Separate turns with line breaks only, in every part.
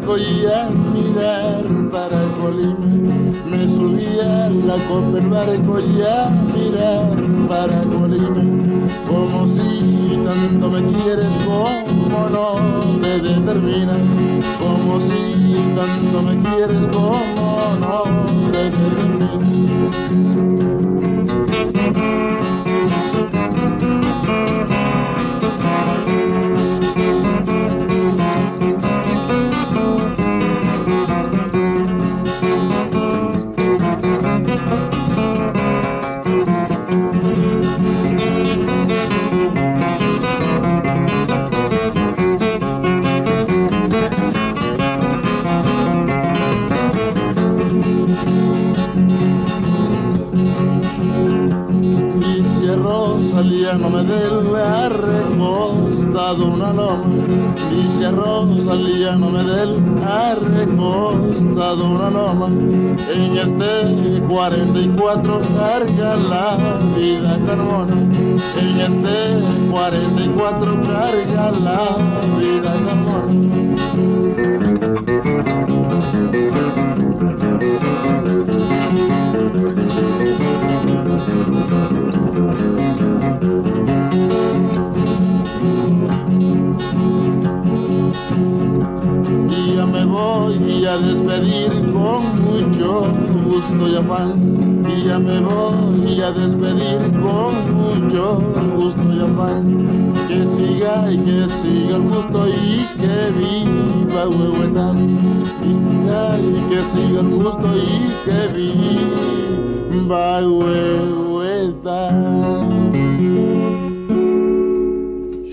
Barco y mirar para Colima. Me subía a la copa el barco y a mirar para Colima. Como si tanto me quieres, como no te determina. Como si tanto me quieres, como no te determina. no me del recostado una loma. Dice Rosalía no me del recostado una loma. En este 44 carga la vida carmona en este 44 carga la vida carmona voy a despedir con mucho gusto y afán. Y ya me voy a despedir con mucho gusto y afán. Que siga y que siga el gusto y que viva Huehuetán. Y que siga el gusto y que viva Huehuetán.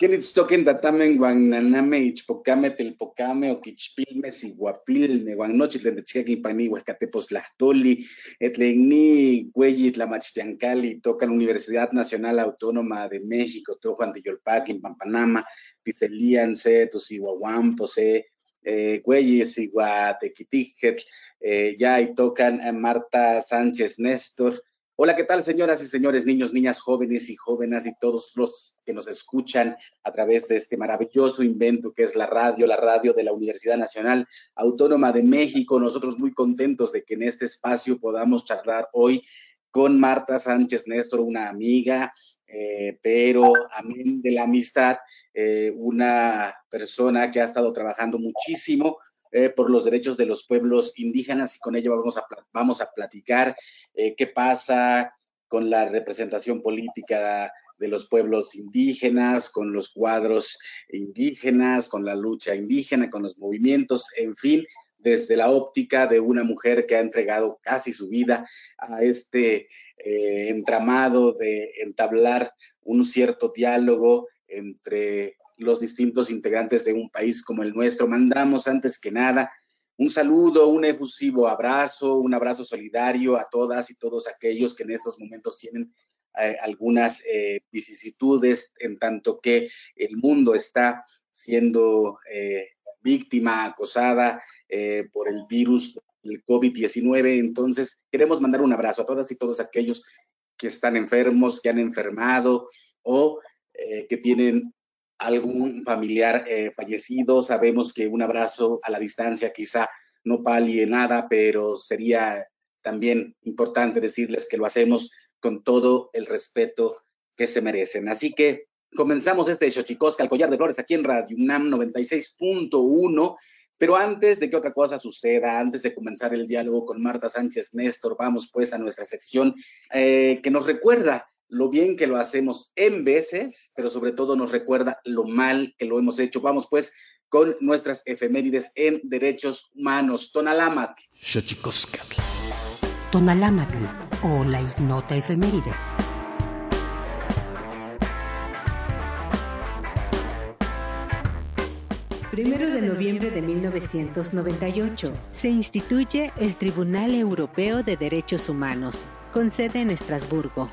Toquen datamen guananame ichpocame telpocame oquichpilme siguapilme guanochitlen techcaquipani huescatepos lahtoli etlenni güeyit tlamachtiancali tocan Universidad Nacional Autónoma de México to Juan de Yolpaquin Pampanama Picelíanse Tosihuahuampose güeyes iguatequitijet eh, ya y tocan a Marta Sánchez Néstor Hola, ¿qué tal, señoras y señores, niños, niñas, jóvenes y jóvenes y todos los que nos escuchan a través de este maravilloso invento que es la radio, la radio de la Universidad Nacional Autónoma de México? Nosotros muy contentos de que en este espacio podamos charlar hoy con Marta Sánchez Néstor, una amiga, eh, pero amén de la amistad, eh, una persona que ha estado trabajando muchísimo eh, por los derechos de los pueblos indígenas y con ello vamos a, vamos a platicar eh, qué pasa con la representación política de los pueblos indígenas, con los cuadros indígenas, con la lucha indígena, con los movimientos, en fin, desde la óptica de una mujer que ha entregado casi su vida a este eh, entramado de entablar un cierto diálogo entre los distintos integrantes de un país como el nuestro. Mandamos antes que nada un saludo, un efusivo abrazo, un abrazo solidario a todas y todos aquellos que en estos momentos tienen eh, algunas eh, vicisitudes, en tanto que el mundo está siendo eh, víctima, acosada por el virus del COVID-19. Entonces, queremos mandar un abrazo a todas y todos aquellos que están enfermos, que han enfermado o que tienen algún familiar eh, fallecido. Sabemos que un abrazo a la distancia quizá no palie nada, pero sería también importante decirles que lo hacemos con todo el respeto que se merecen. Así que comenzamos este Xochicosca, el collar de flores, aquí en Radio UNAM 96.1. Pero antes de que otra cosa suceda, antes de comenzar el diálogo con Marta Sánchez Néstor, vamos pues a nuestra sección eh, que nos recuerda lo bien que lo hacemos en veces, pero sobre todo nos recuerda lo mal que lo hemos hecho. Vamos pues con nuestras efemérides en derechos humanos. Tonalámatl.
Tonalámatl o la ignota efeméride.
Primero de noviembre de 1998 se instituye el Tribunal Europeo de Derechos Humanos, con sede en Estrasburgo.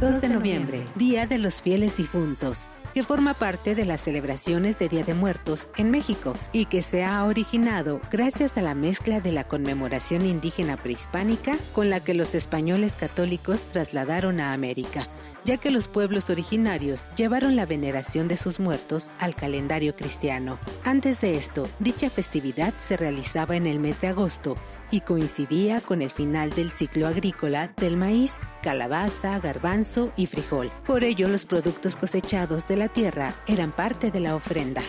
2 de noviembre, Día de los Fieles Difuntos que forma parte de las celebraciones de Día de Muertos en México y que se ha originado gracias a la mezcla de la conmemoración indígena prehispánica con la que los españoles católicos trasladaron a América, ya que los pueblos originarios llevaron la veneración de sus muertos al calendario cristiano. Antes de esto, dicha festividad se realizaba en el mes de agosto y coincidía con el final del ciclo agrícola del maíz, calabaza, garbanzo y frijol. Por ello, los productos cosechados de la tierra eran parte de la ofrenda.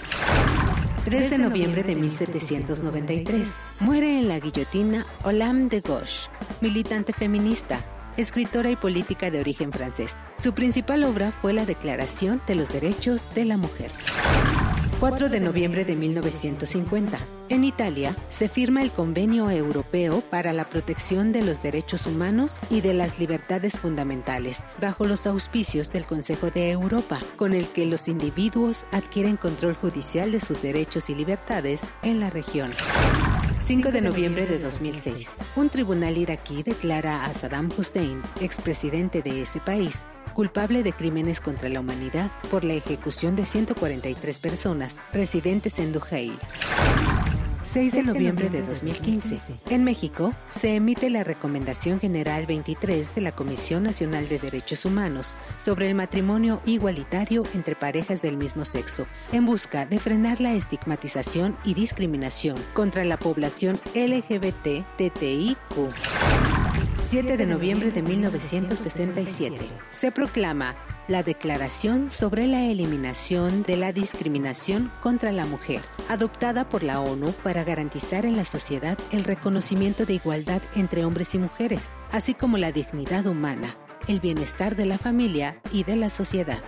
3 de noviembre de 1793. Muere en la guillotina Olam de Gauche, militante feminista, escritora y política de origen francés. Su principal obra fue la Declaración de los Derechos de la Mujer. 4 de noviembre de 1950. En Italia se firma el Convenio Europeo para la Protección de los Derechos Humanos y de las Libertades Fundamentales, bajo los auspicios del Consejo de Europa, con el que los individuos adquieren control judicial de sus derechos y libertades en la región. 5 de noviembre de 2006. Un tribunal iraquí declara a Saddam Hussein, expresidente de ese país, culpable de crímenes contra la humanidad por la ejecución de 143 personas residentes en Duhail. 6 de noviembre de 2015. En México, se emite la Recomendación General 23 de la Comisión Nacional de Derechos Humanos sobre el matrimonio igualitario entre parejas del mismo sexo, en busca de frenar la estigmatización y discriminación contra la población LGBT-TTIQ. 7 de noviembre de 1967. Se proclama la Declaración sobre la Eliminación de la Discriminación contra la Mujer, adoptada por la ONU para garantizar en la sociedad el reconocimiento de igualdad entre hombres y mujeres, así como la dignidad humana, el bienestar de la familia y de la sociedad.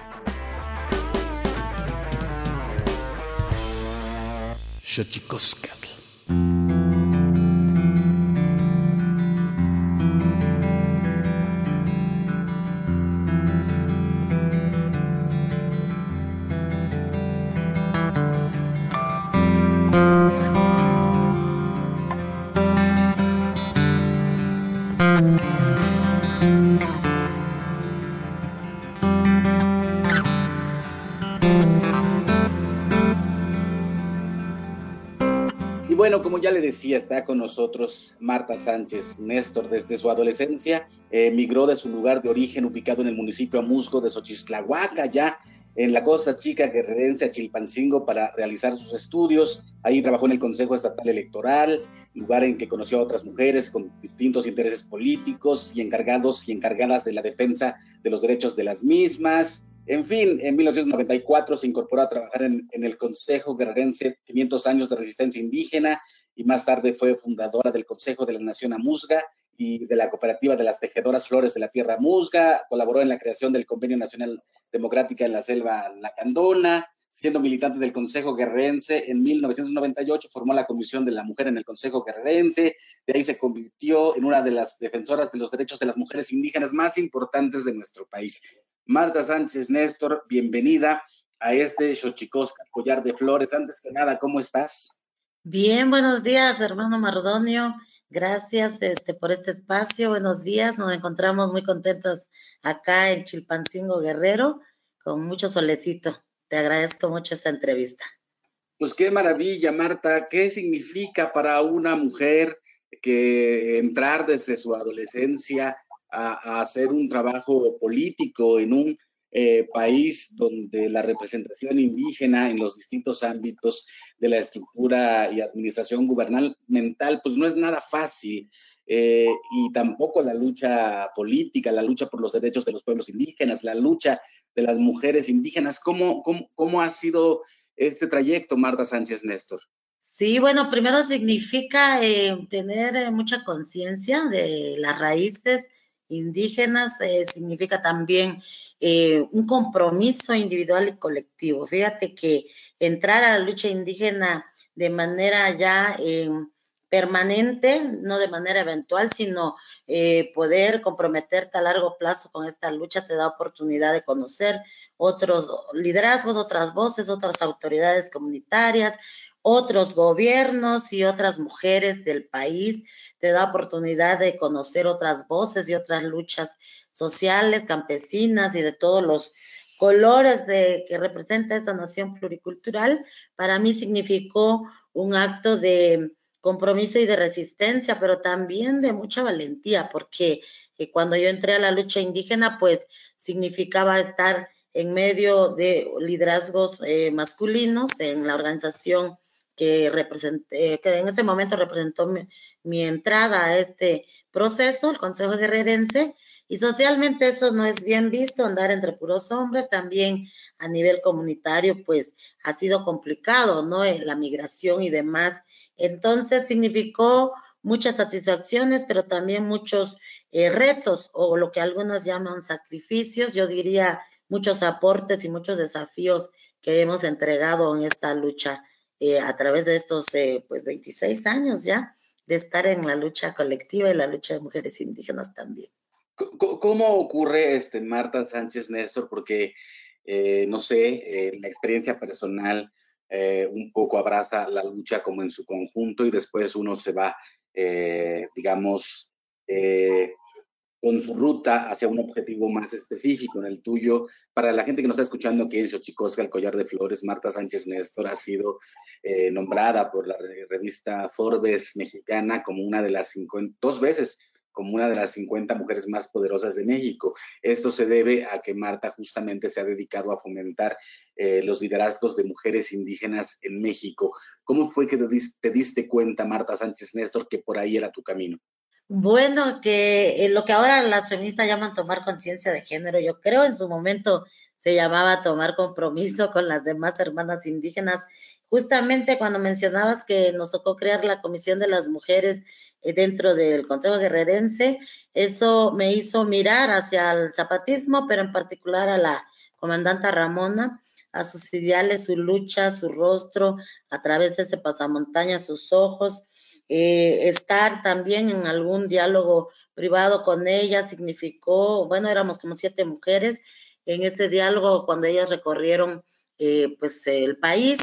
Como ya le decía, está con nosotros Marta Sánchez Néstor. Desde su adolescencia emigró de su lugar de origen ubicado en el municipio Amusgo de Xochislahuaca, ya en la Costa Chica Guerrerense a Chilpancingo para realizar sus estudios. Ahí trabajó en el Consejo Estatal Electoral, lugar en que conoció a otras mujeres con distintos intereses políticos y encargados y encargadas de la defensa de los derechos de las mismas. En fin, en 1994 se incorporó a trabajar en, el Consejo Guerrerense 500 años de resistencia indígena y más tarde fue fundadora del Consejo de la Nación Amusga y de la Cooperativa de las Tejedoras Flores de la Tierra Musga. Colaboró en la creación del Convenio Nacional Democrática en la Selva Lacandona. Siendo militante del Consejo Guerrerense, en 1998 formó la Comisión de la Mujer en el Consejo Guerrerense. De ahí se convirtió en una de las defensoras de los derechos de las mujeres indígenas más importantes de nuestro país. Marta Sánchez Néstor, bienvenida a este Xochicosca, collar de flores. Antes que nada, ¿cómo estás?
Bien, buenos días, hermano Mardonio. Gracias este, por este espacio. Buenos días. Nos encontramos muy contentos acá en Chilpancingo Guerrero, con mucho solecito. Te agradezco mucho esta entrevista.
Pues qué maravilla, Marta. ¿Qué significa para una mujer que entrar desde su adolescencia a, hacer un trabajo político en un eh, país donde la representación indígena en los distintos ámbitos de la estructura y administración gubernamental, pues no es nada fácil. Eh, y tampoco la lucha política, la lucha por los derechos de los pueblos indígenas, la lucha de las mujeres indígenas. ¿Cómo, cómo, cómo ha sido este trayecto, Marta Sánchez Néstor?
Sí, bueno, primero significa eh, tener mucha conciencia de las raíces indígenas, significa también eh, un compromiso individual y colectivo. Fíjate que entrar a la lucha indígena de manera ya eh, permanente, no de manera eventual, sino eh, poder comprometerte a largo plazo con esta lucha te da oportunidad de conocer otros liderazgos, otras voces, otras autoridades comunitarias, otros gobiernos y otras mujeres del país, te da oportunidad de conocer otras voces y otras luchas sociales, campesinas y de todos los colores de, que representa esta nación pluricultural, para mí significó un acto de compromiso y de resistencia, pero también de mucha valentía, porque eh, cuando yo entré a la lucha indígena, pues significaba estar en medio de liderazgos eh, masculinos en la organización que, representé, que en ese momento representó mi, entrada a este proceso, el Consejo Guerrerense, y socialmente eso no es bien visto, andar entre puros hombres, también a nivel comunitario, pues ha sido complicado, ¿no? Eh, la migración y demás. Entonces significó muchas satisfacciones, pero también muchos eh, retos o lo que algunos llaman sacrificios, yo diría muchos aportes y muchos desafíos que hemos entregado en esta lucha eh, a través de estos pues 26 años ya de estar en la lucha colectiva y la lucha de mujeres indígenas también.
¿Cómo ocurre, este, Marta Sánchez Néstor? Porque, eh, no sé, eh, la experiencia personal eh, un poco abraza la lucha como en su conjunto y después uno se va, digamos, con su ruta hacia un objetivo más específico. En el tuyo, para la gente que nos está escuchando aquí en Xochicosca, el collar de flores, Marta Sánchez Néstor ha sido nombrada por la revista Forbes mexicana como una de las 50, dos veces como una de las 50 mujeres más poderosas de México. Esto se debe a que Marta justamente se ha dedicado a fomentar eh, los liderazgos de mujeres indígenas en México. ¿Cómo fue que te, diste cuenta, Marta Sánchez Néstor, que por ahí era tu camino?
Bueno, que lo que ahora las feministas llaman tomar conciencia de género, yo creo en su momento se llamaba tomar compromiso con las demás hermanas indígenas. Justamente cuando mencionabas que nos tocó crear la Comisión de las Mujeres eh, dentro del Consejo Guerrerense. Eso me hizo mirar hacia el zapatismo, pero en particular a la comandanta Ramona, a sus ideales, su lucha, su rostro, a través de ese pasamontaña, sus ojos. Eh, estar también en algún diálogo privado con ella significó, bueno, éramos como siete mujeres en ese diálogo cuando ellas recorrieron eh, pues el país.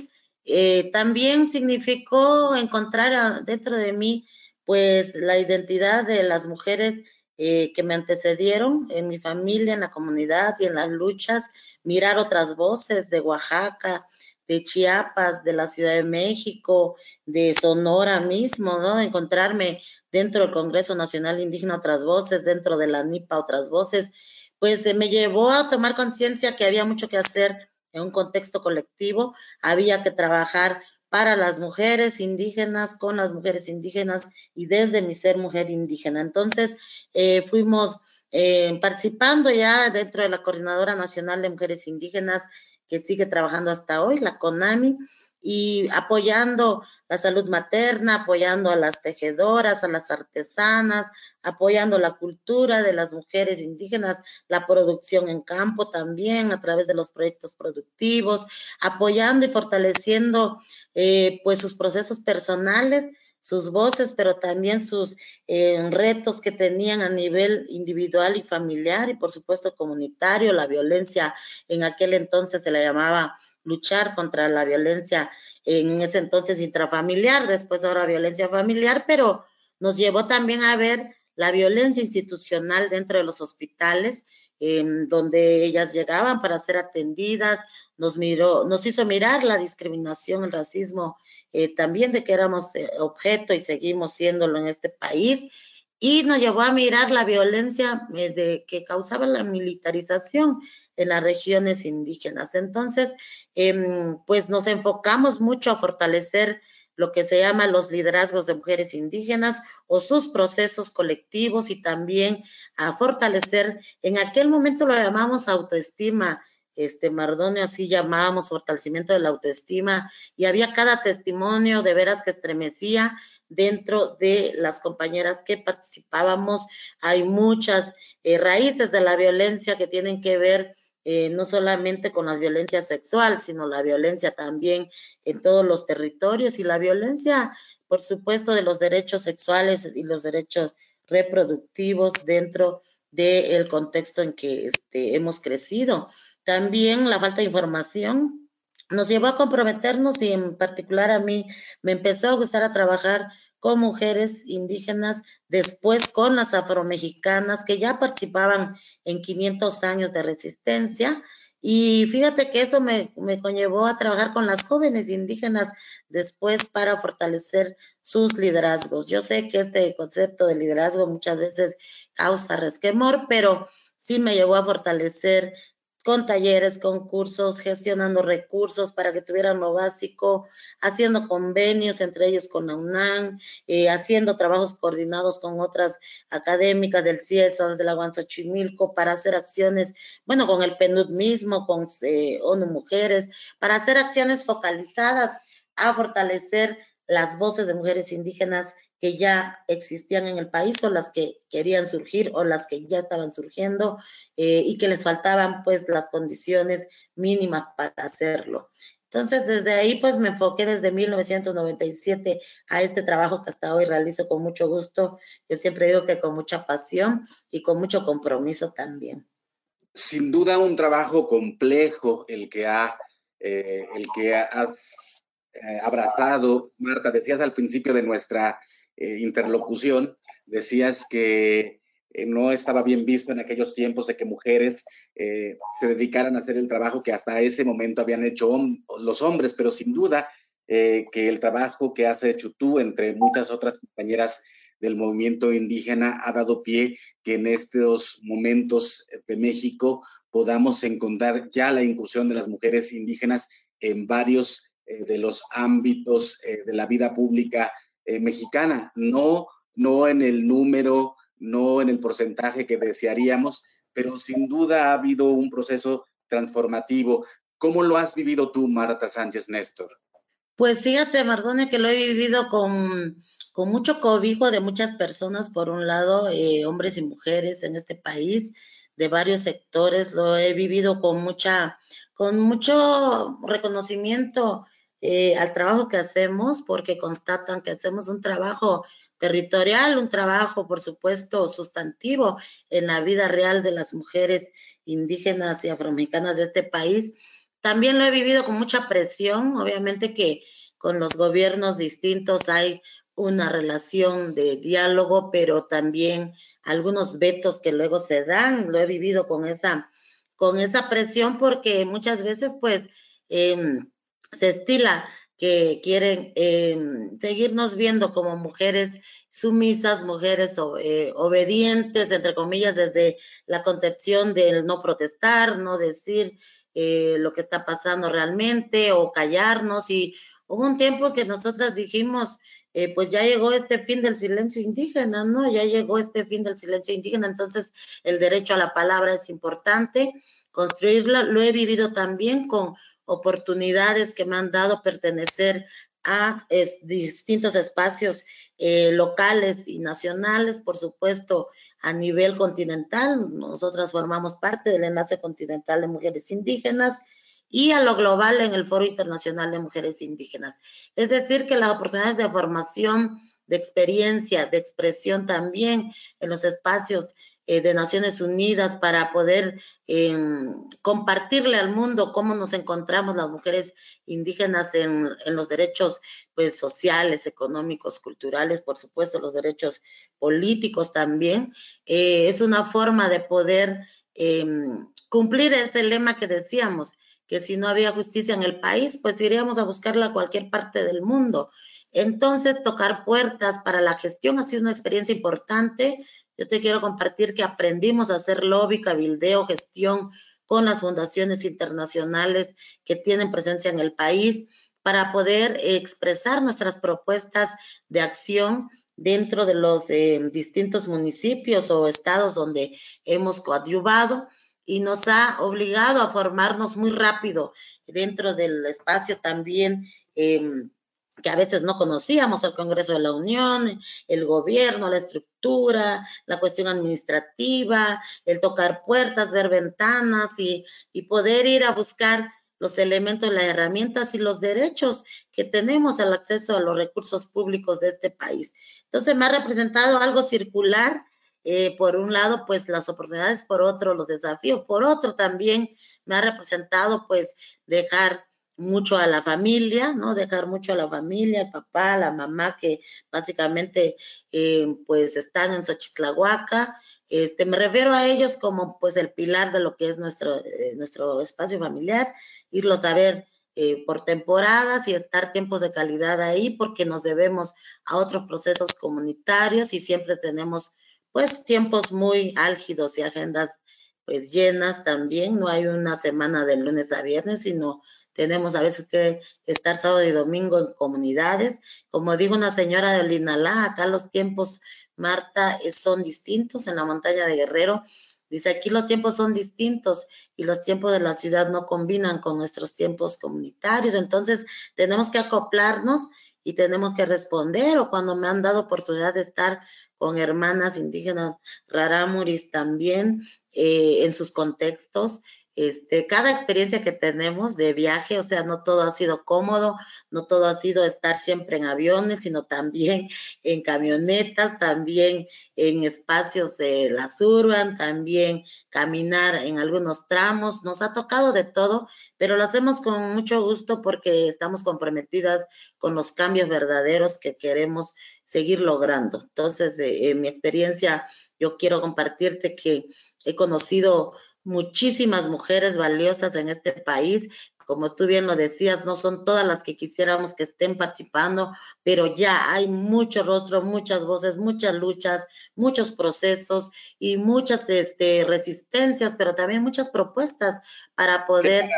también significó encontrar dentro de mí pues la identidad de las mujeres eh, que me antecedieron en mi familia, en la comunidad y en las luchas, mirar otras voces de Oaxaca, de Chiapas, de la Ciudad de México, de Sonora mismo, ¿no? Encontrarme dentro del Congreso Nacional Indígena otras voces, dentro de la NIPA otras voces, pues me llevó a tomar conciencia que había mucho que hacer en un contexto colectivo, había que trabajar para las mujeres indígenas, con las mujeres indígenas y desde mi ser mujer indígena. Entonces, eh, fuimos eh, participando ya dentro de la Coordinadora Nacional de Mujeres Indígenas, que sigue trabajando hasta hoy, la CONAMI, y apoyando la salud materna, apoyando a las tejedoras, a las artesanas, apoyando la cultura de las mujeres indígenas, la producción en campo también a través de los proyectos productivos, apoyando y fortaleciendo eh, pues sus procesos personales, sus voces, pero también sus eh, retos que tenían a nivel individual y familiar y por supuesto comunitario, la violencia en aquel entonces se la llamaba luchar contra la violencia en ese entonces intrafamiliar, después ahora violencia familiar, pero nos llevó también a ver la violencia institucional dentro de los hospitales, donde ellas llegaban para ser atendidas, nos miró, nos hizo mirar la discriminación, el racismo, eh, también de que éramos eh, objeto y seguimos siéndolo en este país, y nos llevó a mirar la violencia eh, de, que causaba la militarización en las regiones indígenas. Entonces, em, pues nos enfocamos mucho a fortalecer lo que se llama los liderazgos de mujeres indígenas o sus procesos colectivos y también a fortalecer, en aquel momento lo llamamos autoestima, este Mardonio así llamábamos fortalecimiento de la autoestima y había cada testimonio de veras que estremecía dentro de las compañeras que participábamos. Hay muchas eh, raíces de la violencia que tienen que ver eh, no solamente con la violencia sexual, sino la violencia también en todos los territorios y la violencia, por supuesto, de los derechos sexuales y los derechos reproductivos dentro del contexto en que este, hemos crecido. También la falta de información nos llevó a comprometernos y en particular a mí me empezó a gustar a trabajar con mujeres indígenas, después con las afromexicanas que ya participaban en 500 años de resistencia. Y fíjate que eso me, me conllevó a trabajar con las jóvenes indígenas después para fortalecer sus liderazgos. Yo sé que este concepto de liderazgo muchas veces causa resquemor, pero sí me llevó a fortalecer con talleres, con cursos, gestionando recursos para que tuvieran lo básico, haciendo convenios entre ellos con la UNAM, eh, haciendo trabajos coordinados con otras académicas del CIESA, de la Guanzochimilco, para hacer acciones, bueno, con el PNUD mismo, con eh, ONU Mujeres, para hacer acciones focalizadas a fortalecer las voces de mujeres indígenas que ya existían en el país o las que querían surgir o las que ya estaban surgiendo eh, y que les faltaban pues las condiciones mínimas para hacerlo. Entonces, desde ahí pues me enfoqué desde 1997 a este trabajo que hasta hoy realizo con mucho gusto. Yo siempre digo que con mucha pasión y con mucho compromiso también.
Sin duda un trabajo complejo el que ha, eh, el que has eh, abrazado, Marta. Decías al principio de nuestra eh, interlocución, decías que eh, no estaba bien visto en aquellos tiempos de que mujeres eh, se dedicaran a hacer el trabajo que hasta ese momento habían hecho los hombres, pero sin duda que el trabajo que hace Chutú, entre muchas otras compañeras del movimiento indígena, ha dado pie que en estos momentos de México podamos encontrar ya la incursión de las mujeres indígenas en varios de los ámbitos de la vida pública eh, mexicana, no, no en el número, no en el porcentaje que desearíamos, pero sin duda ha habido un proceso transformativo. ¿Cómo lo has vivido tú, Marta Sánchez Néstor?
Pues fíjate, Mardone, que lo he vivido con, con mucho cobijo de muchas personas, por un lado, eh, hombres y mujeres en este país, de varios sectores, lo he vivido con mucha, con mucho reconocimiento eh, al trabajo que hacemos porque constatan que hacemos un trabajo territorial, un trabajo, por supuesto, sustantivo en la vida real de las mujeres indígenas y afroamericanas de este país. También lo he vivido con mucha presión, obviamente que con los gobiernos distintos hay una relación de diálogo, pero también algunos vetos que luego se dan, lo he vivido con esa, con esa presión porque muchas veces pues eh, se estila que quieren eh, seguirnos viendo como mujeres sumisas, mujeres eh, obedientes, entre comillas, desde la concepción del no protestar, no decir eh, lo que está pasando realmente o callarnos. Y hubo un tiempo que nosotras dijimos, pues ya llegó este fin del silencio indígena, ¿no? Ya llegó este fin del silencio indígena, entonces el derecho a la palabra es importante construirla. Lo he vivido también con oportunidades que me han dado pertenecer a distintos espacios eh, locales y nacionales, por supuesto, a nivel continental. Nosotras formamos parte del Enlace Continental de Mujeres Indígenas y a lo global en el Foro Internacional de Mujeres Indígenas. Es decir, que las oportunidades de formación, de experiencia, de expresión también en los espacios eh, de Naciones Unidas para poder em, compartirle al mundo cómo nos encontramos las mujeres indígenas en, los derechos pues, sociales, económicos, culturales, por supuesto, los derechos políticos también. Eh, es una forma de poder em, cumplir ese lema que decíamos, que si no había justicia en el país, pues iríamos a buscarla a cualquier parte del mundo. Entonces, tocar puertas para la gestión ha sido una experiencia importante yo te quiero compartir que aprendimos a hacer lobby, cabildeo, gestión con las fundaciones internacionales que tienen presencia en el país para poder expresar nuestras propuestas de acción dentro de los distintos municipios o estados donde hemos coadyuvado y nos ha obligado a formarnos muy rápido dentro del espacio también em, que a veces no conocíamos, el Congreso de la Unión, el gobierno, la estructura, la cuestión administrativa, el tocar puertas, ver ventanas y, y poder ir a buscar los elementos, las herramientas y los derechos que tenemos al acceso a los recursos públicos de este país. Entonces me ha representado algo circular, eh, por un lado, pues las oportunidades, por otro, los desafíos, por otro también me ha representado pues dejar mucho a la familia, ¿no? Dejar mucho a la familia, al papá, la mamá, que básicamente eh, pues están en Xochitlahuaca. Este, me refiero a ellos como pues el pilar de lo que es nuestro, eh, nuestro espacio familiar, irlos a ver eh, por temporadas y estar tiempos de calidad ahí porque nos debemos a otros procesos comunitarios y siempre tenemos pues tiempos muy álgidos y agendas pues llenas también. No hay una semana de lunes a viernes, sino tenemos a veces que estar sábado y domingo en comunidades. Como digo una señora de Linalá, acá los tiempos, Marta, son distintos en la montaña de Guerrero. Dice, aquí los tiempos son distintos y los tiempos de la ciudad no combinan con nuestros tiempos comunitarios. Entonces, tenemos que acoplarnos y tenemos que responder. O cuando me han dado oportunidad de estar con hermanas indígenas rarámuris también eh, en sus contextos, este, cada experiencia que tenemos de viaje, o sea, no todo ha sido cómodo, no todo ha sido estar siempre en aviones, sino también en camionetas, también en espacios de la urban, también caminar en algunos tramos, nos ha tocado de todo, pero lo hacemos con mucho gusto porque estamos comprometidas con los cambios verdaderos que queremos seguir logrando. Entonces, eh, en mi experiencia, yo quiero compartirte que he conocido muchísimas mujeres valiosas en este país. Como tú bien lo decías, no son todas las que quisiéramos que estén participando, pero ya hay mucho rostro, muchas voces, muchas luchas, muchos procesos y muchas este, resistencias, pero también muchas propuestas para poder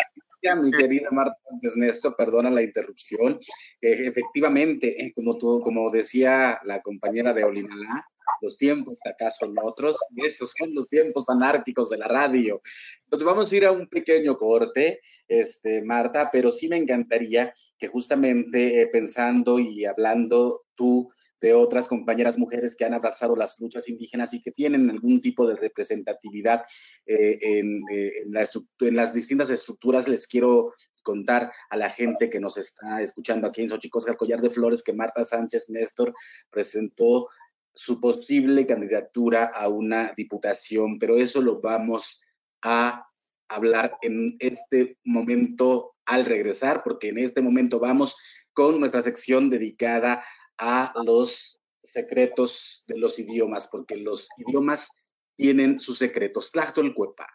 mi querida Marta Néstor, perdona la interrupción. Eh, efectivamente, eh, como, tú, como decía la compañera de Olinalá, los tiempos acá son otros, y esos son los tiempos anárquicos de la radio. Entonces vamos a ir a un pequeño corte, este, Marta, pero sí me encantaría que justamente eh, pensando y hablando tú de otras compañeras mujeres que han abrazado las luchas indígenas y que tienen algún tipo de representatividad eh, en, eh, en, las distintas estructuras, les quiero contar a la gente que nos está escuchando aquí en Xochicosca, el collar de flores que Marta Sánchez Néstor presentó su posible candidatura a una diputación, pero eso lo vamos a hablar en este momento al regresar, porque en este momento vamos con nuestra sección dedicada a los secretos de los idiomas, porque los idiomas tienen sus secretos. Cuepa.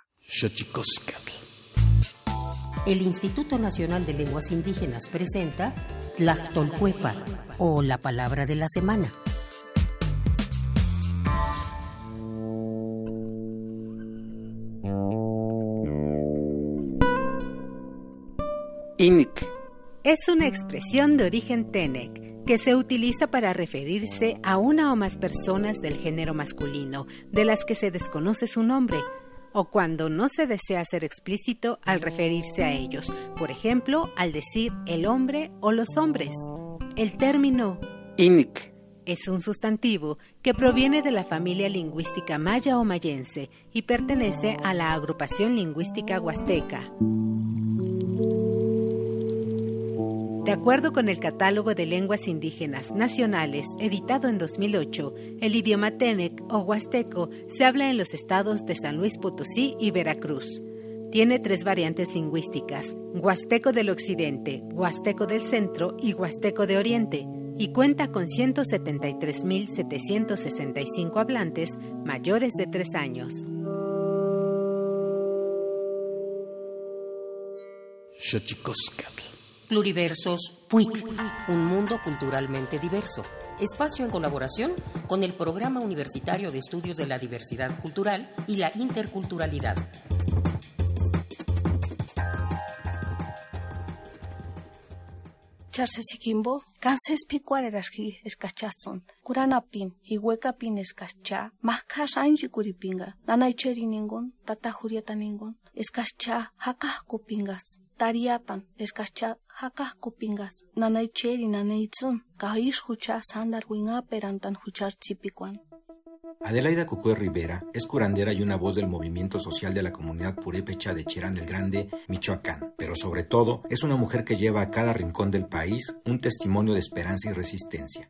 El Instituto Nacional de Lenguas Indígenas presenta Tlactolcuepa, o la palabra de la semana.
Es una expresión de origen Tenec que se utiliza para referirse a una o más personas del género masculino, de las que se desconoce su nombre, o cuando no se desea ser explícito al referirse a ellos, por ejemplo, al decir el hombre o los hombres. El término
Inik
es un sustantivo que proviene de la familia lingüística maya o mayense y pertenece a la agrupación lingüística huasteca. De acuerdo con el Catálogo de Lenguas Indígenas Nacionales, editado en 2008, el idioma Tenec o Huasteco se habla en los estados de San Luis Potosí y Veracruz. Tiene tres variantes lingüísticas, Huasteco del Occidente, Huasteco del Centro y Huasteco de Oriente, y cuenta con 173.765 hablantes mayores de tres años.
Pluriversos PUIC, un mundo culturalmente diverso. Espacio en colaboración con el Programa Universitario de Estudios de la Diversidad Cultural y la Interculturalidad.
Charsesikimbo, Kanses Picuareraski Escachazon, Curanapin, Iguecapin Escacha, Mascas Anji Curipinga, Nanaicheri ningún, Tata Jurieta ningún, escacha hakah kupingas, tariatan.
Adelaida Cucué Rivera es curandera y una voz del movimiento social de la comunidad purépecha de Cherán del Grande, Michoacán, pero sobre todo es una mujer que lleva a cada rincón del país un testimonio de esperanza y resistencia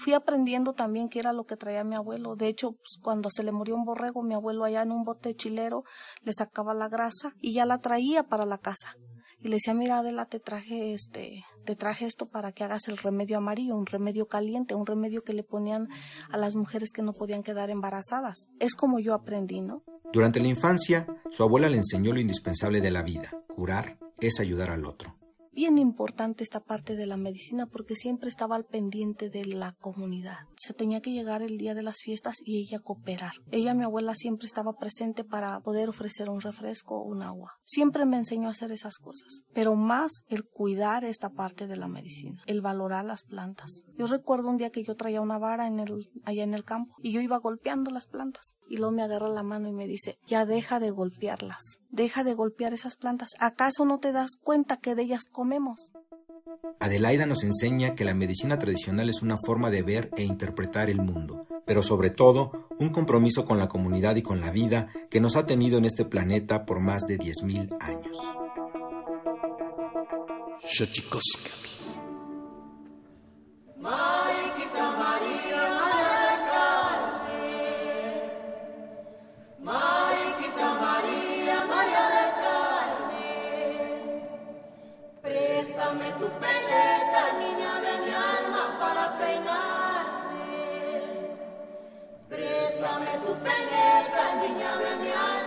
fui aprendiendo también qué era lo que traía mi abuelo. De hecho, pues, cuando se le murió un borrego, mi abuelo allá en un bote chilero le sacaba la grasa y ya la traía para la casa. Y le decía, mira Adela, te traje este, te traje esto para que hagas el remedio amarillo, un remedio caliente, un remedio que le ponían a las mujeres que no podían quedar embarazadas. Es como yo aprendí, ¿no?
Durante la infancia, su abuela le enseñó lo indispensable de la vida. Curar es ayudar al otro
bien importante esta parte de la medicina porque siempre estaba al pendiente de la comunidad. Se tenía que llegar el día de las fiestas y ella cooperar. Ella, mi abuela, siempre estaba presente para poder ofrecer un refresco o un agua. Siempre me enseñó a hacer esas cosas, pero más el cuidar esta parte de la medicina, el valorar las plantas. Yo recuerdo un día que yo traía una vara en el, allá en el campo y yo iba golpeando las plantas y luego me agarra la mano y me dice, ya deja de golpearlas, Deja de golpear esas plantas. ¿Acaso no te das cuenta que de ellas comemos?
Adelaida nos enseña que la medicina tradicional es una forma de ver e interpretar el mundo, pero sobre todo un compromiso con la comunidad y con la vida que nos ha tenido en este planeta por más de 10.000 años.
Open it and the young and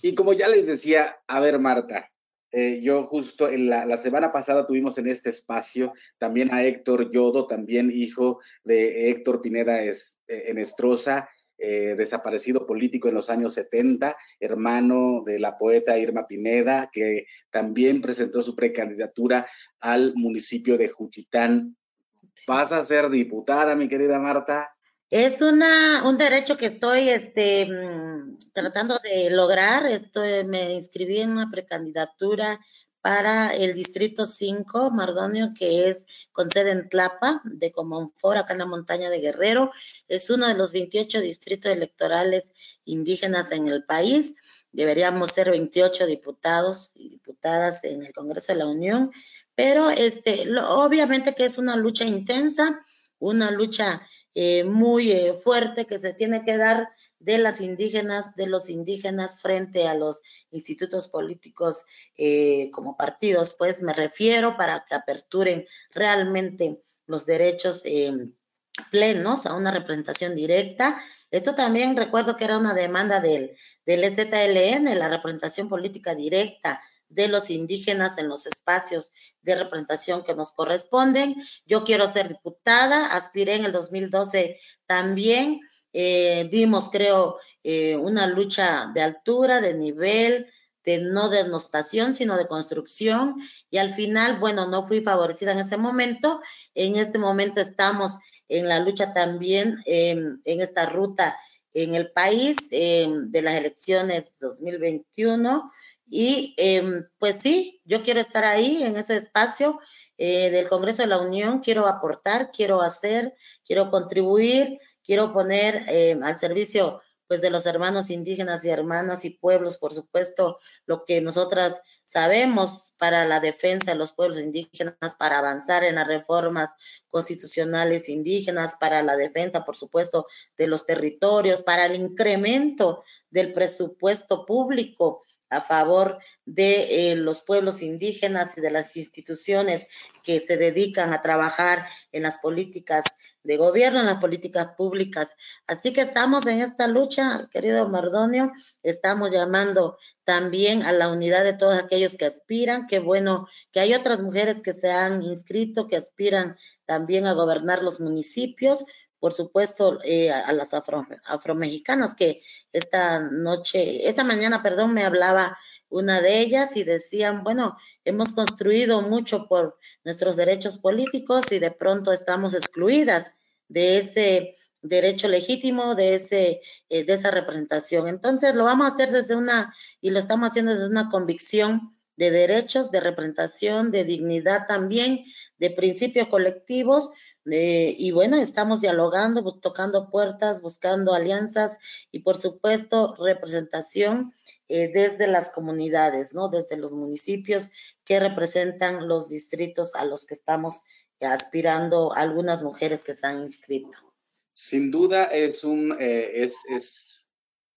Y como ya les decía, a ver, Marta, eh, yo justo en la, semana pasada tuvimos en este espacio también a Héctor Yodo, también hijo de Héctor Pineda es, eh, Enestrosa, eh, desaparecido político en los años 70, hermano de la poeta Irma Pineda, que también presentó su precandidatura al municipio de Juchitán. ¿Vas a ser diputada, mi querida Marta?
Es una, un derecho que estoy este, mm, tratando de lograr. Estoy, me inscribí en una precandidatura para el Distrito 5, Mardonio, que es con sede en Tlapa, de Comonfort, acá en la montaña de Guerrero. Es uno de los 28 distritos electorales indígenas en el país. Deberíamos ser 28 diputados y diputadas en el Congreso de la Unión, pero este, obviamente que es una lucha intensa, una lucha eh, muy eh, fuerte que se tiene que dar de las indígenas, de los indígenas frente a los institutos políticos eh, como partidos, pues me refiero para que aperturen realmente los derechos plenos a una representación directa. Esto también recuerdo que era una demanda del, del la representación política directa de los indígenas en los espacios de representación que nos corresponden. Yo quiero ser diputada, aspiré en el 2012 también, eh, dimos, creo, eh, una lucha de altura, de nivel, de no denostación, sino de construcción. Y al final, bueno, no fui favorecida en ese momento. En este momento estamos en la lucha también en esta ruta en el país de las elecciones 2021 y em, pues sí, yo quiero estar ahí en ese espacio eh, del Congreso de la Unión, quiero aportar, quiero hacer, quiero contribuir, quiero poner em, al servicio pues de los hermanos indígenas y hermanas y pueblos, por supuesto, lo que nosotras sabemos para la defensa de los pueblos indígenas, para avanzar en las reformas constitucionales indígenas, para la defensa, por supuesto, de los territorios, para el incremento del presupuesto público a favor de eh, los pueblos indígenas y de las instituciones que se dedican a trabajar en las políticas de gobierno, en las políticas públicas. Así que estamos en esta lucha, querido Mardonio, estamos llamando también a la unidad de todos aquellos que aspiran. Qué bueno que hay otras mujeres que se han inscrito, que aspiran también a gobernar los municipios por supuesto, eh, a, las afro, afromexicanas que esta noche, esta mañana, perdón, me hablaba una de ellas y decían, bueno, hemos construido mucho por nuestros derechos políticos y de pronto estamos excluidas de ese derecho legítimo, de, ese, eh, de esa representación. Entonces, lo vamos a hacer desde una, y lo estamos haciendo desde una convicción de derechos, de representación, de dignidad también, de principios colectivos, eh, y bueno, estamos dialogando, tocando puertas, buscando alianzas y por supuesto representación eh, desde las comunidades, ¿no? Desde los municipios que representan los distritos a los que estamos aspirando algunas mujeres que se han inscrito.
Sin duda es un, eh, es,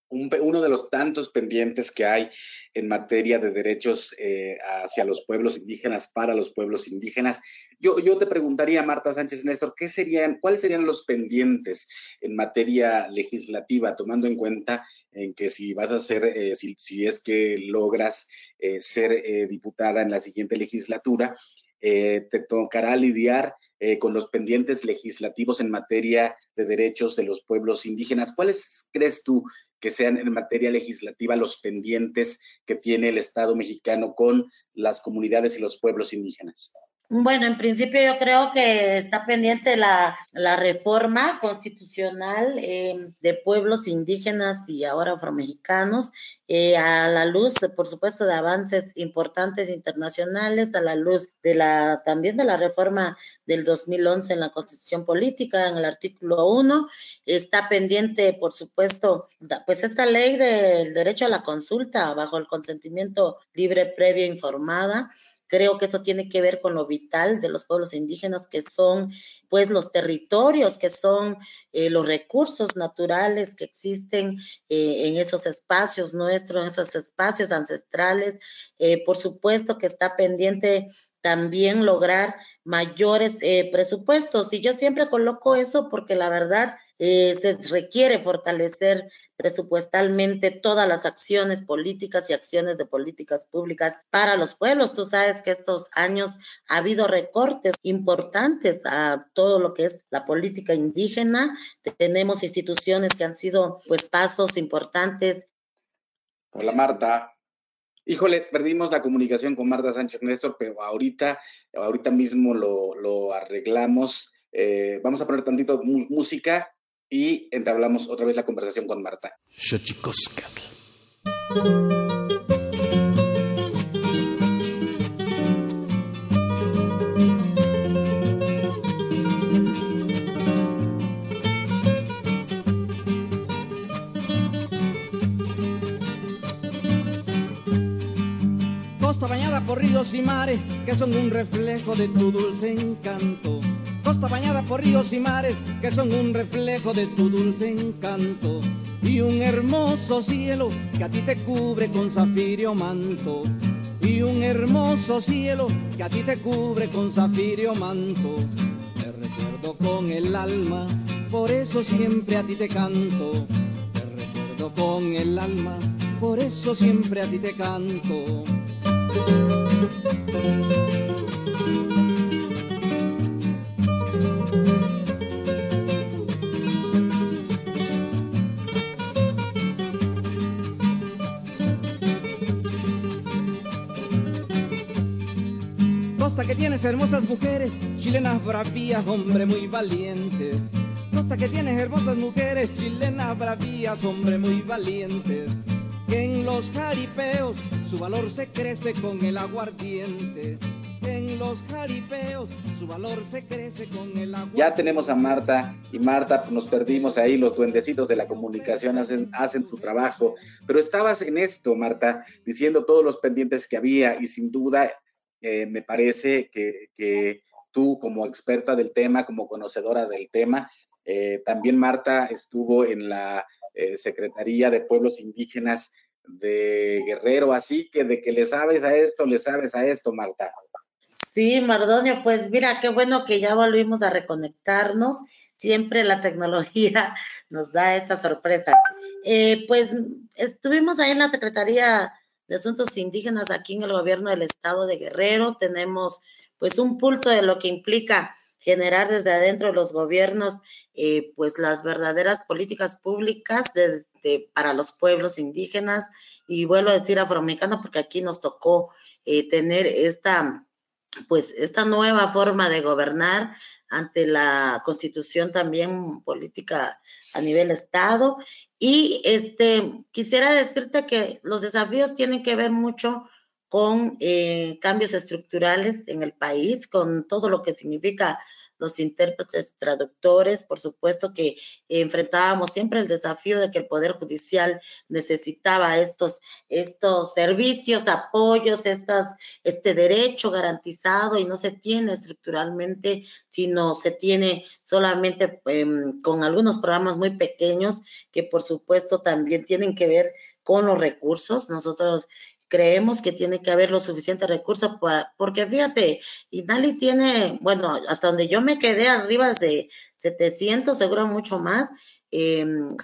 uno de los tantos pendientes que hay en materia de derechos eh, hacia los pueblos indígenas, para los pueblos indígenas. Yo, yo te preguntaría, Marta Sánchez Néstor, ¿qué serían, ¿cuáles serían los pendientes en materia legislativa, tomando en cuenta en que si vas a ser, eh, si, si, es que logras eh, ser diputada en la siguiente legislatura, te tocará lidiar con los pendientes legislativos en materia de derechos de los pueblos indígenas. ¿Cuáles crees tú que sean en materia legislativa los pendientes que tiene el Estado mexicano con las comunidades y los pueblos indígenas?
Bueno, en principio yo creo que está pendiente la, la reforma constitucional eh, de pueblos indígenas y ahora afromexicanos, eh, a la luz, por supuesto, de avances importantes internacionales, a la luz de la también de la reforma del 2011 en la Constitución Política, en el artículo 1, está pendiente, por supuesto, pues esta ley del derecho a la consulta bajo el consentimiento libre, previo, informada Creo que eso tiene que ver con lo vital de los pueblos indígenas, que son pues los territorios, que son eh, los recursos naturales que existen eh, en esos espacios nuestros, en esos espacios ancestrales. Eh, por supuesto que está pendiente también lograr mayores presupuestos. Y yo siempre coloco eso porque la verdad eh, se requiere fortalecer presupuestalmente todas las acciones políticas y acciones de políticas públicas para los pueblos. Tú sabes que estos años ha habido recortes importantes a todo lo que es la política indígena. Tenemos instituciones que han sido pues pasos importantes.
Hola Marta. Híjole, perdimos la comunicación con Marta Sánchez Néstor, pero ahorita, ahorita mismo lo, arreglamos. Eh, vamos a poner tantito música y entablamos otra vez la conversación con Marta.
Costa bañada por ríos y mares que son un reflejo de tu dulce encanto costa bañada por ríos y mares que son un reflejo de tu dulce encanto. Y un hermoso cielo que a ti te cubre con zafirio manto. Y un hermoso cielo que a ti te cubre con zafirio manto. Te recuerdo con el alma por eso siempre a ti te canto. Te recuerdo con el alma por eso siempre a ti te canto tienes hermosas mujeres, chilenas bravías, hombre muy valientes. Costa que tienes hermosas mujeres, chilenas bravías, hombre muy valientes. Que en los jaripeos su valor se crece con el aguardiente. En los jaripeos su valor se crece con el aguardiente.
Ya tenemos a Marta y Marta, pues, nos perdimos ahí, los duendecitos de la comunicación hacen, hacen su trabajo. Pero estabas en esto, Marta, diciendo todos los pendientes que había y sin duda eh, me parece que, tú como experta del tema, como conocedora del tema, eh, también Marta estuvo en la eh, Secretaría de Pueblos Indígenas de Guerrero, así que de que le sabes a esto, le sabes a esto, Marta.
Sí, Mardonio, pues mira, qué bueno que ya volvimos a reconectarnos. Siempre la tecnología nos da esta sorpresa. pues estuvimos ahí en la Secretaría de Asuntos Indígenas aquí en el gobierno del estado de Guerrero. Tenemos pues un pulso de lo que implica generar desde adentro de los gobiernos eh, pues las verdaderas políticas públicas para los pueblos indígenas y vuelvo a decir afroamericano porque aquí nos tocó eh, tener esta pues esta nueva forma de gobernar ante la constitución también política a nivel estado y este, quisiera decirte que los desafíos tienen que ver mucho con eh, cambios estructurales en el país, con todo lo que significa los intérpretes traductores, por supuesto que enfrentábamos siempre el desafío de que el Poder Judicial necesitaba estos, estos servicios, apoyos, estas, este derecho garantizado y no se tiene estructuralmente, sino se tiene solamente em, con algunos programas muy pequeños que por supuesto también tienen que ver con los recursos. Nosotros creemos que tiene que haber los suficientes recursos para, porque fíjate, Inali tiene, bueno, hasta donde yo me quedé arriba de 700, seguro mucho más, em,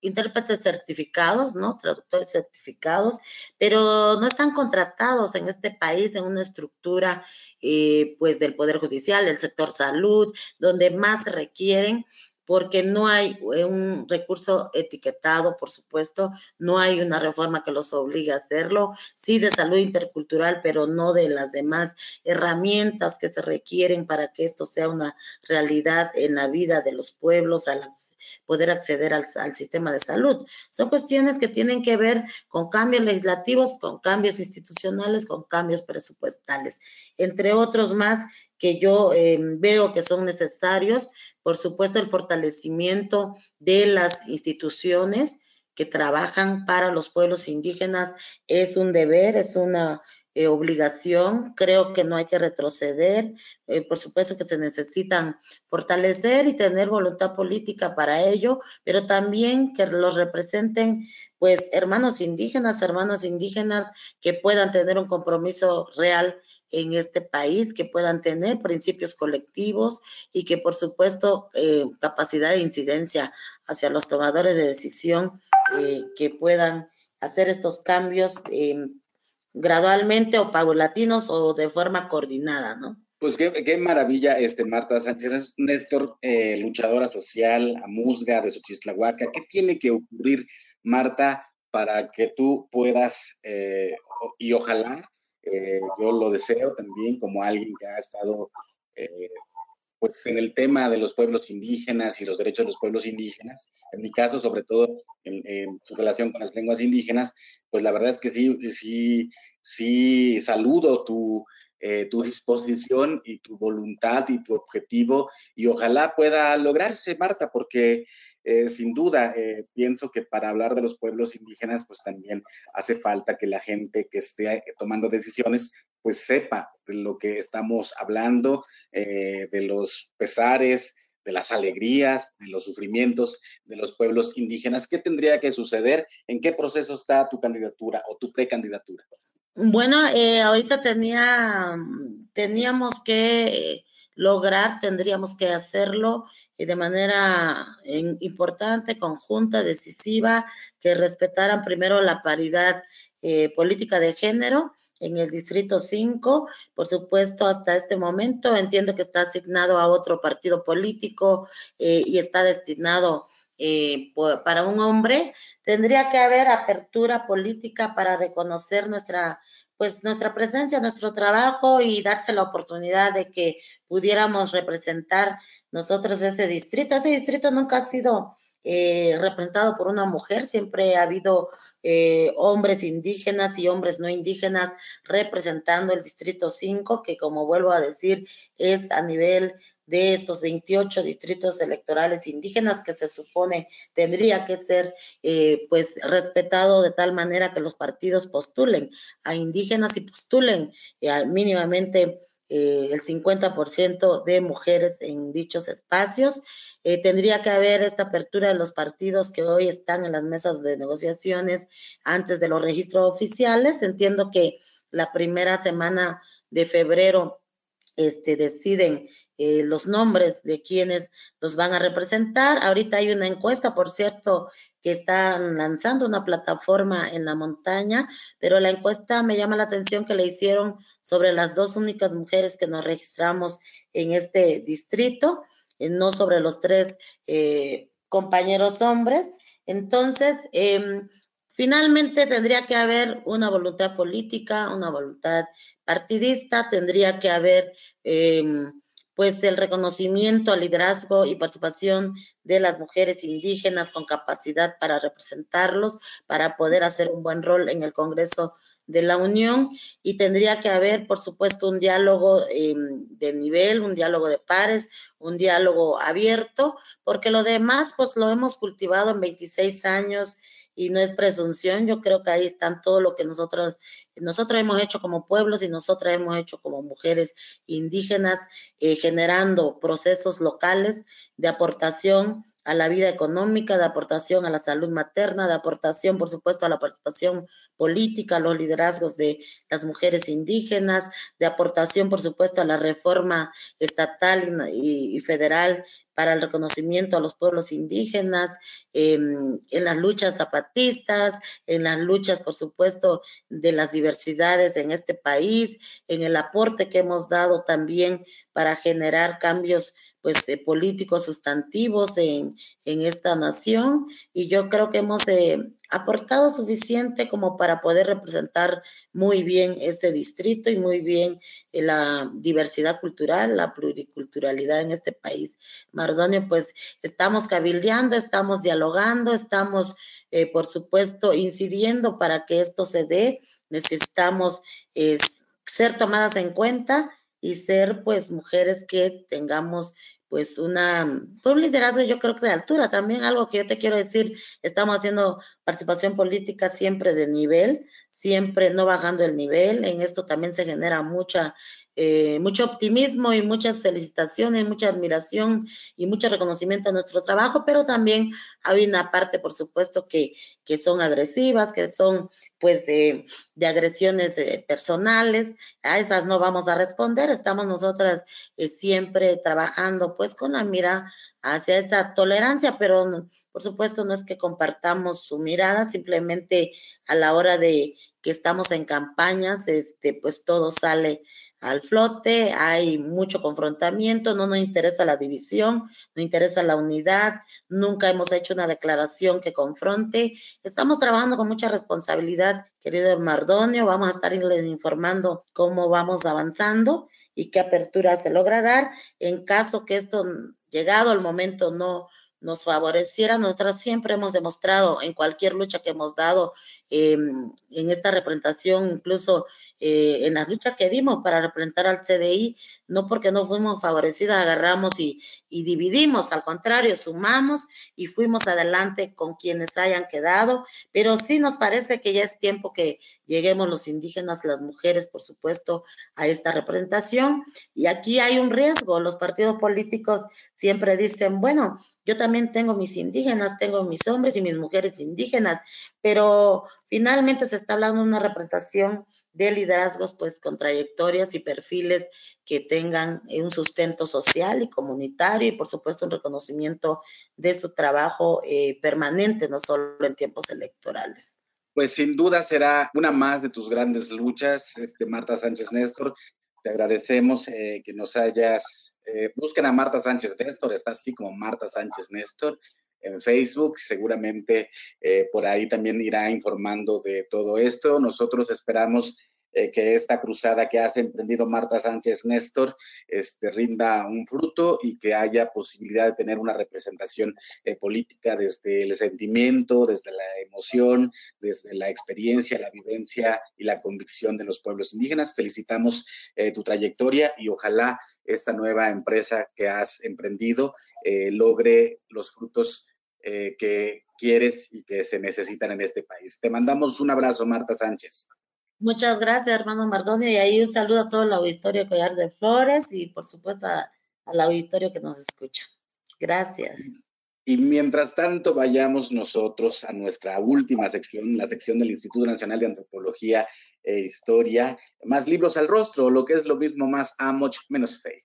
intérpretes certificados, ¿no? Traductores certificados, pero no están contratados en este país en una estructura, eh, pues, del Poder Judicial, del sector salud, donde más requieren porque no hay eh, un recurso etiquetado, por supuesto, no hay una reforma que los obligue a hacerlo, sí de salud intercultural, pero no de las demás herramientas que se requieren para que esto sea una realidad en la vida de los pueblos, al poder acceder al, al sistema de salud. Son cuestiones que tienen que ver con cambios legislativos, con cambios institucionales, con cambios presupuestales, entre otros más que yo eh, veo que son necesarios por supuesto, el fortalecimiento de las instituciones que trabajan para los pueblos indígenas es un deber, es una eh, obligación. Creo que no hay que retroceder. Eh, por supuesto que se necesitan fortalecer y tener voluntad política para ello, pero también que los representen pues hermanos indígenas, hermanas indígenas que puedan tener un compromiso real en este país, que puedan tener principios colectivos y que por supuesto eh, capacidad de incidencia hacia los tomadores de decisión eh, que puedan hacer estos cambios em, gradualmente o paulatinos o de forma coordinada, ¿no?
Pues qué, maravilla, este Marta Sánchez, Néstor, eh, luchadora social, amusga de Xochislahuaca. ¿Qué tiene que ocurrir, Marta, para que tú puedas, eh, y ojalá, eh, yo lo deseo también como alguien que ha estado pues en el tema de los pueblos indígenas y los derechos de los pueblos indígenas, en mi caso, sobre todo en, su relación con las lenguas indígenas, pues la verdad es que sí, sí, sí saludo tu, eh, tu disposición y tu voluntad y tu objetivo y ojalá pueda lograrse, Marta, porque eh, sin duda eh, pienso que para hablar de los pueblos indígenas, pues también hace falta que la gente que esté tomando decisiones pues sepa de lo que estamos hablando, eh, de los pesares, de las alegrías, de los sufrimientos de los pueblos indígenas. ¿Qué tendría que suceder? ¿En qué proceso está tu candidatura o tu precandidatura?
Bueno, ahorita tenía, teníamos que lograr, tendríamos que hacerlo eh, de manera importante, conjunta, decisiva, que respetaran primero la paridad política de género en el Distrito 5. Por supuesto, hasta este momento entiendo que está asignado a otro partido político eh, y está destinado eh, para un hombre. Tendría que haber apertura política para reconocer nuestra pues nuestra presencia, nuestro trabajo y darse la oportunidad de que pudiéramos representar nosotros ese distrito. Ese distrito nunca ha sido eh, representado por una mujer, siempre ha habido eh, hombres indígenas y hombres no indígenas representando el Distrito 5, que como vuelvo a decir, es a nivel de estos 28 distritos electorales indígenas que se supone tendría que ser eh, pues respetado de tal manera que los partidos postulen a indígenas y postulen eh, mínimamente el 50% de mujeres en dichos espacios. Eh, tendría que haber esta apertura de los partidos que hoy están en las mesas de negociaciones antes de los registros oficiales. Entiendo que la primera semana de febrero este, deciden eh, los nombres de quienes los van a representar. Ahorita hay una encuesta, por cierto, que están lanzando una plataforma en la montaña, pero la encuesta me llama la atención que le hicieron sobre las dos únicas mujeres que nos registramos en este distrito. Eh, no sobre los tres eh, compañeros hombres. Entonces, em, finalmente tendría que haber una voluntad política, una voluntad partidista, tendría que haber em, pues el reconocimiento al liderazgo y participación de las mujeres indígenas con capacidad para representarlos, para poder hacer un buen rol en el Congreso de la Unión. Y tendría que haber, por supuesto, un diálogo em, de nivel, un diálogo de pares, un diálogo abierto, porque lo demás, pues lo hemos cultivado en 26 años y no es presunción. Yo creo que ahí están todo lo que nosotros, nosotros hemos hecho como pueblos y nosotras hemos hecho como mujeres indígenas, eh, generando procesos locales de aportación a la vida económica, de aportación a la salud materna, de aportación, por supuesto, a la participación política, los liderazgos de las mujeres indígenas, de aportación, por supuesto, a la reforma estatal y, federal para el reconocimiento a los pueblos indígenas, em, en las luchas zapatistas, en las luchas, por supuesto, de las diversidades en este país, en el aporte que hemos dado también para generar cambios pues eh, políticos sustantivos en, esta nación y yo creo que hemos eh, aportado suficiente como para poder representar muy bien este distrito y muy bien eh, la diversidad cultural, la pluriculturalidad en este país. Mardonio, pues estamos cabildeando, estamos dialogando, estamos, por supuesto, incidiendo para que esto se dé. Necesitamos ser tomadas en cuenta y ser pues mujeres que tengamos pues una, un liderazgo yo creo que de altura también, algo que yo te quiero decir, estamos haciendo participación política siempre de nivel, siempre no bajando el nivel, en esto también se genera mucha eh, mucho optimismo y muchas felicitaciones, mucha admiración y mucho reconocimiento a nuestro trabajo, pero también hay una parte, por supuesto, que, que son agresivas, que son pues de, de agresiones eh, personales. A esas no vamos a responder. Estamos nosotras eh, siempre trabajando pues con la mira hacia esa tolerancia, pero por supuesto no es que compartamos su mirada, simplemente a la hora de que estamos en campañas, este, pues todo sale al flote, hay mucho confrontamiento, no nos interesa la división, no interesa la unidad, nunca hemos hecho una declaración que confronte. Estamos trabajando con mucha responsabilidad, querido Mardonio, vamos a estar informando cómo vamos avanzando y qué apertura se logra dar. En caso que esto, llegado al momento, no nos favoreciera, nosotras siempre hemos demostrado en cualquier lucha que hemos dado em, en esta representación, incluso eh, en las luchas que dimos para representar al CDI, no porque no fuimos favorecidas, agarramos y, y, dividimos, al contrario, sumamos y fuimos adelante con quienes hayan quedado, pero sí nos parece que ya es tiempo que lleguemos los indígenas, las mujeres, por supuesto, a esta representación. Y aquí hay un riesgo, los partidos políticos siempre dicen, bueno, yo también tengo mis indígenas, tengo mis hombres y mis mujeres indígenas, pero finalmente se está hablando de una representación de liderazgos pues con trayectorias y perfiles que tengan un sustento social y comunitario y por supuesto un reconocimiento de su trabajo eh, permanente, no solo en tiempos electorales.
Pues sin duda será una más de tus grandes luchas, este, Marta Sánchez Néstor. Te agradecemos eh, que nos hayas... Eh, busquen a Marta Sánchez Néstor, está así como Marta Sánchez Néstor en Facebook. Seguramente eh, por ahí también irá informando de todo esto. Nosotros esperamos eh, que esta cruzada que ha emprendido Marta Sánchez Néstor este, rinda un fruto y que haya posibilidad de tener una representación eh, política desde el sentimiento, desde la emoción, desde la experiencia, la vivencia y la convicción de los pueblos indígenas. Felicitamos tu trayectoria y ojalá esta nueva empresa que has emprendido logre los frutos eh, que quieres y que se necesitan en este país. Te mandamos un abrazo, Marta Sánchez.
Muchas gracias, hermano Mardonio, y ahí un saludo a todo el auditorio Collar de Flores y por supuesto al auditorio que nos escucha. Gracias.
Y mientras tanto, vayamos nosotros a nuestra última sección, la sección del Instituto Nacional de Antropología e Historia, más libros al rostro, lo que es lo mismo, más Amoch menos Faith.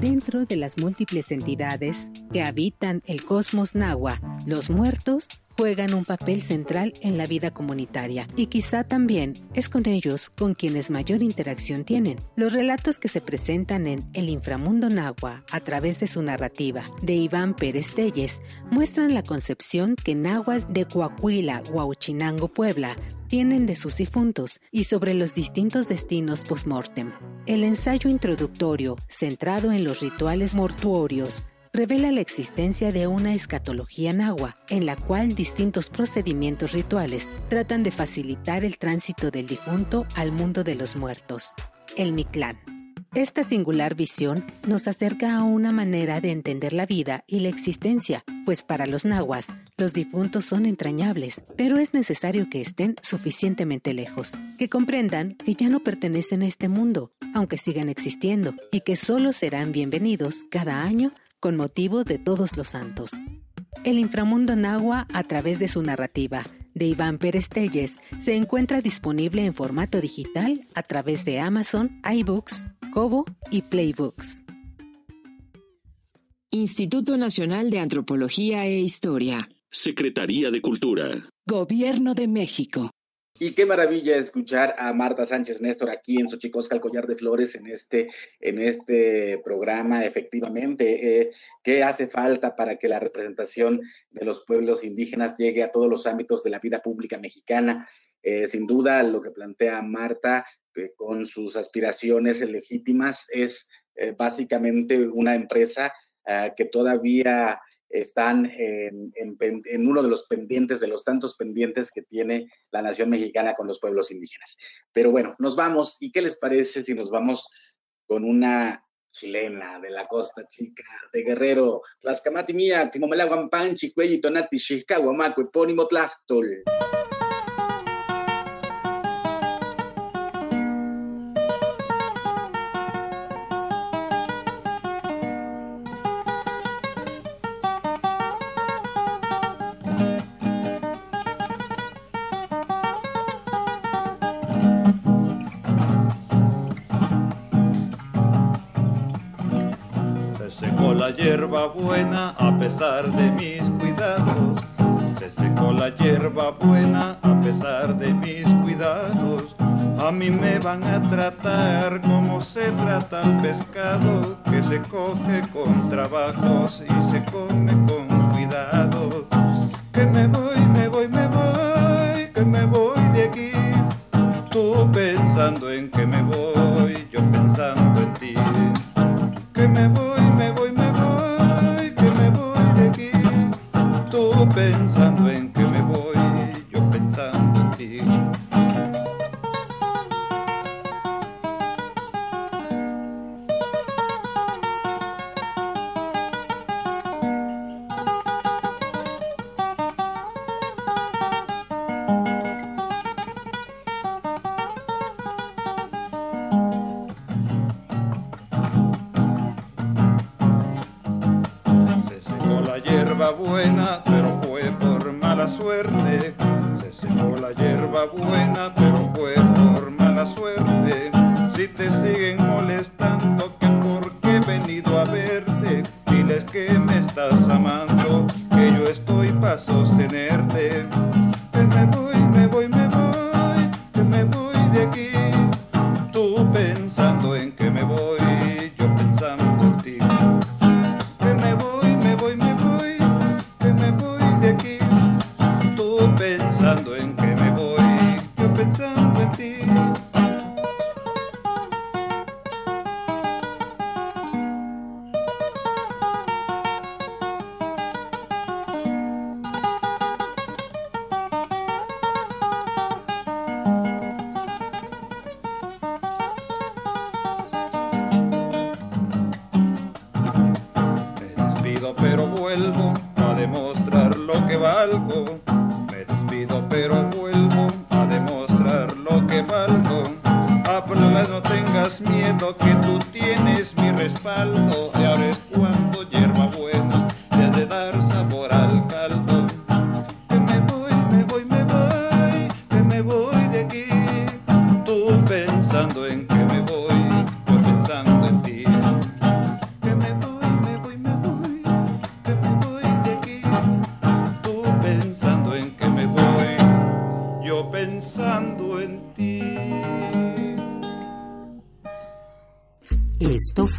Dentro de las múltiples entidades que habitan el cosmos nahua, los muertos juegan un papel central en la vida comunitaria y quizá también es con ellos con quienes mayor interacción tienen. Los relatos que se presentan en El inframundo nahua a través de su narrativa de Iván Pérez Telles muestran la concepción que nahuas de Coahuila, Huauchinango, Puebla tienen de sus difuntos y sobre los distintos destinos post-mortem. El ensayo introductorio, centrado en los rituales mortuorios, revela la existencia de una escatología nahua, en la cual distintos procedimientos rituales tratan de facilitar el tránsito del difunto al mundo de los muertos, el Mictlán. Esta singular visión nos acerca a una manera de entender la vida y la existencia, pues para los nahuas, los difuntos son entrañables, pero es necesario que estén suficientemente lejos, que comprendan que ya no pertenecen a este mundo, aunque sigan existiendo, y que solo serán bienvenidos cada año con motivo de todos los santos. El inframundo Nahua a través de su narrativa, de Iván Pérez Telles, se encuentra disponible en formato digital a través de Amazon, iBooks, Kobo y Playbooks.
Instituto Nacional de Antropología e Historia.
Secretaría de Cultura.
Gobierno de México.
Y qué maravilla escuchar a Marta Sánchez Néstor aquí en Xochicosca, el Collar de Flores, en este, en este programa, efectivamente. Eh, ¿Qué hace falta para que la representación de los pueblos indígenas llegue a todos los ámbitos de la vida pública mexicana? Eh, sin duda, lo que plantea Marta eh, con sus aspiraciones legítimas es básicamente una empresa que todavía están en, uno de los pendientes, de los tantos pendientes que tiene la nación mexicana con los pueblos indígenas. Pero bueno, nos vamos. ¿Y qué les parece si nos vamos con una chilena de la costa chica de Guerrero? Tlaxcamati mía, Timomelaguampan, Cuelli, Tonati, Xixcahuamaco, Epónimo Tlachtol.
Hierba buena a pesar de mis cuidados. Se secó la hierba buena a pesar de mis cuidados. A mí me van a tratar como se trata el pescado que se coge con trabajos y se come